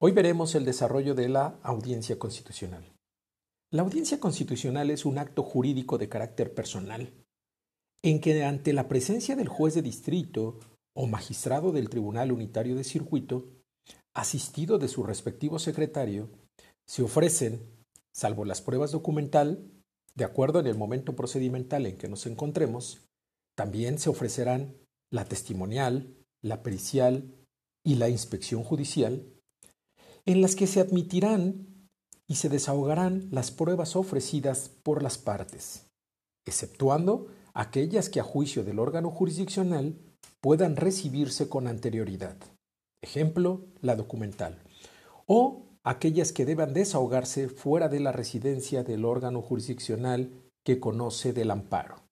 Hoy veremos el desarrollo de la audiencia constitucional. La audiencia constitucional es un acto jurídico de carácter personal, en que ante la presencia del juez de distrito o magistrado del Tribunal Unitario de Circuito, asistido de su respectivo secretario, se ofrecen, salvo las pruebas documental, de acuerdo en el momento procedimental en que nos encontremos, también se ofrecerán la testimonial, la pericial y la inspección judicial, en las que se admitirán y se desahogarán las pruebas ofrecidas por las partes, exceptuando aquellas que a juicio del órgano jurisdiccional puedan recibirse con anterioridad. Ejemplo, la documental. O aquellas que deban desahogarse fuera de la residencia del órgano jurisdiccional que conoce del amparo,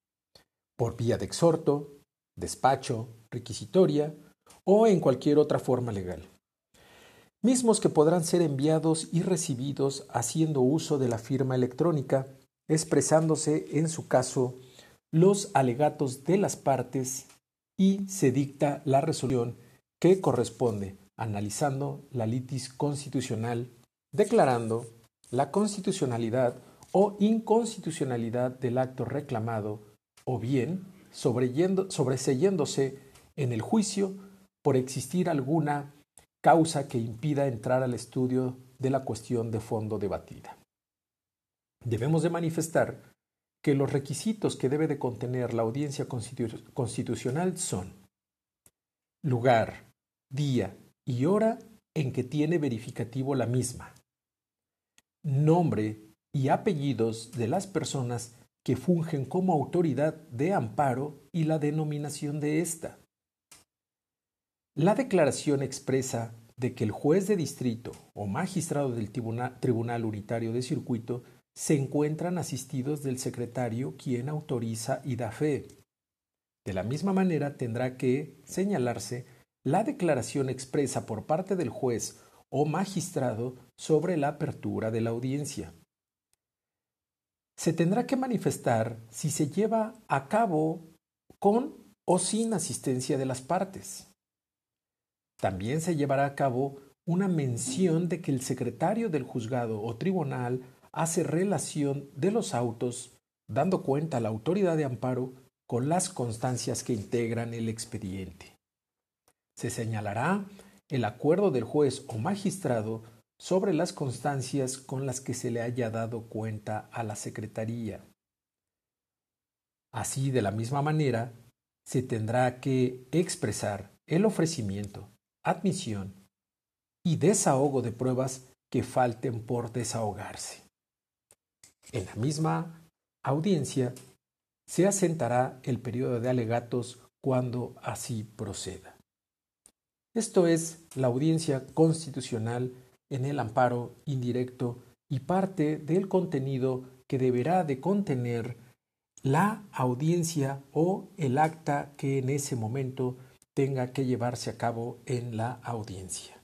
por vía de exhorto, despacho, requisitoria o en cualquier otra forma legal mismos que podrán ser enviados y recibidos haciendo uso de la firma electrónica, expresándose en su caso los alegatos de las partes y se dicta la resolución que corresponde, analizando la litis constitucional, declarando la constitucionalidad o inconstitucionalidad del acto reclamado o bien sobreseyéndose en el juicio por existir alguna causa que impida entrar al estudio de la cuestión de fondo debatida. Debemos de manifestar que los requisitos que debe de contener la audiencia constitucional son lugar, día y hora en que tiene verificativo la misma, nombre y apellidos de las personas que fungen como autoridad de amparo y la denominación de ésta, la declaración expresa de que el juez de distrito o magistrado del Tribunal Unitario de Circuito se encuentran asistidos del secretario quien autoriza y da fe. De la misma manera tendrá que señalarse la declaración expresa por parte del juez o magistrado sobre la apertura de la audiencia. Se tendrá que manifestar si se lleva a cabo con o sin asistencia de las partes. También se llevará a cabo una mención de que el secretario del juzgado o tribunal hace relación de los autos, dando cuenta a la autoridad de amparo con las constancias que integran el expediente. Se señalará el acuerdo del juez o magistrado sobre las constancias con las que se le haya dado cuenta a la Secretaría. Así, de la misma manera, se tendrá que expresar el ofrecimiento admisión y desahogo de pruebas que falten por desahogarse. En la misma audiencia se asentará el periodo de alegatos cuando así proceda. Esto es la audiencia constitucional en el amparo indirecto y parte del contenido que deberá de contener la audiencia o el acta que en ese momento tenga que llevarse a cabo en la audiencia.